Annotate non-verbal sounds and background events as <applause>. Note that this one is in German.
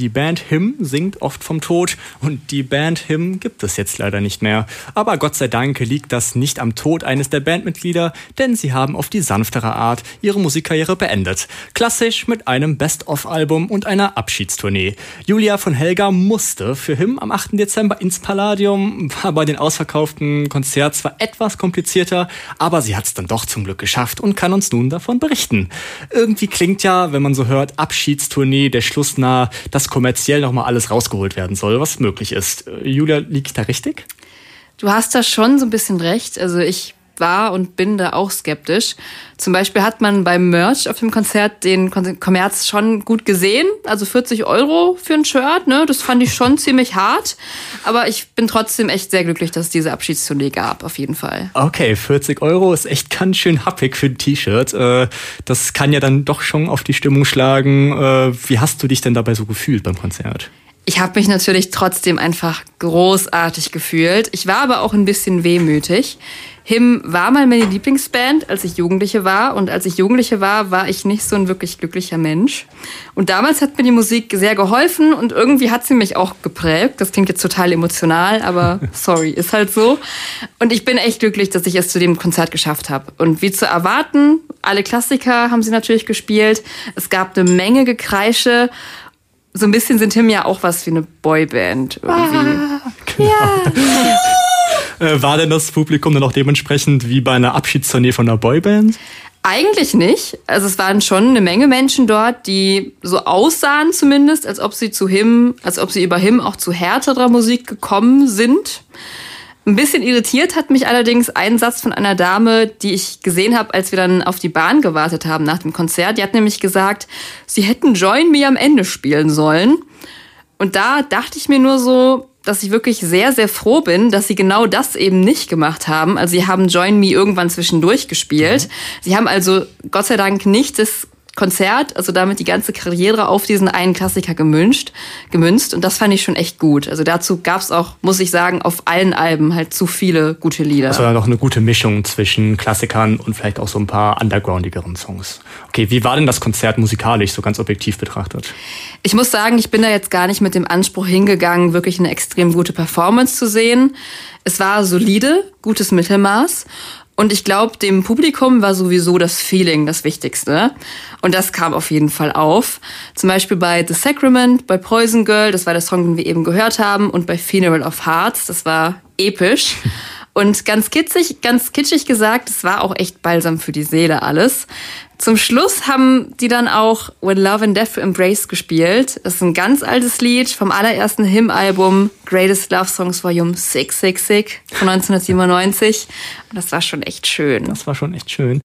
Die Band Him singt oft vom Tod und die Band Him gibt es jetzt leider nicht mehr. Aber Gott sei Dank liegt das nicht am Tod eines der Bandmitglieder, denn sie haben auf die sanftere Art ihre Musikkarriere beendet. Klassisch mit einem Best-of-Album und einer Abschiedstournee. Julia von Helga musste für Him am 8. Dezember ins Palladium, war bei den ausverkauften Konzert zwar etwas komplizierter, aber sie hat es dann doch zum Glück geschafft und kann uns nun davon berichten. Irgendwie klingt ja, wenn man so hört, Abschiedstournee, der Schluss nah, dass kommerziell nochmal alles rausgeholt werden soll, was möglich ist. Äh, Julia, liege ich da richtig? Du hast da schon so ein bisschen recht. Also ich war und bin da auch skeptisch. Zum Beispiel hat man beim Merch auf dem Konzert den Kommerz schon gut gesehen. Also 40 Euro für ein Shirt, ne? Das fand ich schon ziemlich hart. Aber ich bin trotzdem echt sehr glücklich, dass es diese Abschiedstournee gab, auf jeden Fall. Okay, 40 Euro ist echt ganz schön happig für ein T-Shirt. Äh, das kann ja dann doch schon auf die Stimmung schlagen. Äh, wie hast du dich denn dabei so gefühlt beim Konzert? Ich habe mich natürlich trotzdem einfach großartig gefühlt. Ich war aber auch ein bisschen wehmütig. Him war mal meine Lieblingsband, als ich Jugendliche war. Und als ich Jugendliche war, war ich nicht so ein wirklich glücklicher Mensch. Und damals hat mir die Musik sehr geholfen und irgendwie hat sie mich auch geprägt. Das klingt jetzt total emotional, aber <laughs> sorry, ist halt so. Und ich bin echt glücklich, dass ich es zu dem Konzert geschafft habe. Und wie zu erwarten, alle Klassiker haben sie natürlich gespielt. Es gab eine Menge Gekreische so ein bisschen sind Tim ja auch was wie eine Boyband irgendwie. Ah, genau. Ja. Äh, war denn das Publikum dann auch dementsprechend wie bei einer Abschiedstournee von einer Boyband? Eigentlich nicht. Also es waren schon eine Menge Menschen dort, die so aussahen zumindest, als ob sie zu Him, als ob sie über Him auch zu härterer Musik gekommen sind. Ein bisschen irritiert hat mich allerdings ein Satz von einer Dame, die ich gesehen habe, als wir dann auf die Bahn gewartet haben nach dem Konzert. Die hat nämlich gesagt, sie hätten Join Me am Ende spielen sollen. Und da dachte ich mir nur so, dass ich wirklich sehr, sehr froh bin, dass sie genau das eben nicht gemacht haben. Also sie haben Join Me irgendwann zwischendurch gespielt. Mhm. Sie haben also Gott sei Dank nicht das Konzert, also damit die ganze Karriere auf diesen einen Klassiker gemünzt, gemünzt. Und das fand ich schon echt gut. Also dazu gab es auch, muss ich sagen, auf allen Alben halt zu viele gute Lieder. Das war noch eine gute Mischung zwischen Klassikern und vielleicht auch so ein paar undergroundigeren Songs. Okay, wie war denn das Konzert musikalisch, so ganz objektiv betrachtet? Ich muss sagen, ich bin da jetzt gar nicht mit dem Anspruch hingegangen, wirklich eine extrem gute Performance zu sehen. Es war solide, gutes Mittelmaß. Und ich glaube, dem Publikum war sowieso das Feeling das Wichtigste. Und das kam auf jeden Fall auf. Zum Beispiel bei The Sacrament, bei Poison Girl, das war der Song, den wir eben gehört haben, und bei Funeral of Hearts, das war episch. Und ganz kitzig, ganz kitschig gesagt, es war auch echt balsam für die Seele alles. Zum Schluss haben die dann auch When Love and Death Embrace gespielt. Das ist ein ganz altes Lied vom allerersten Him-Album Greatest Love Songs Volume 666 von <laughs> 1997. Und das war schon echt schön. Das war schon echt schön.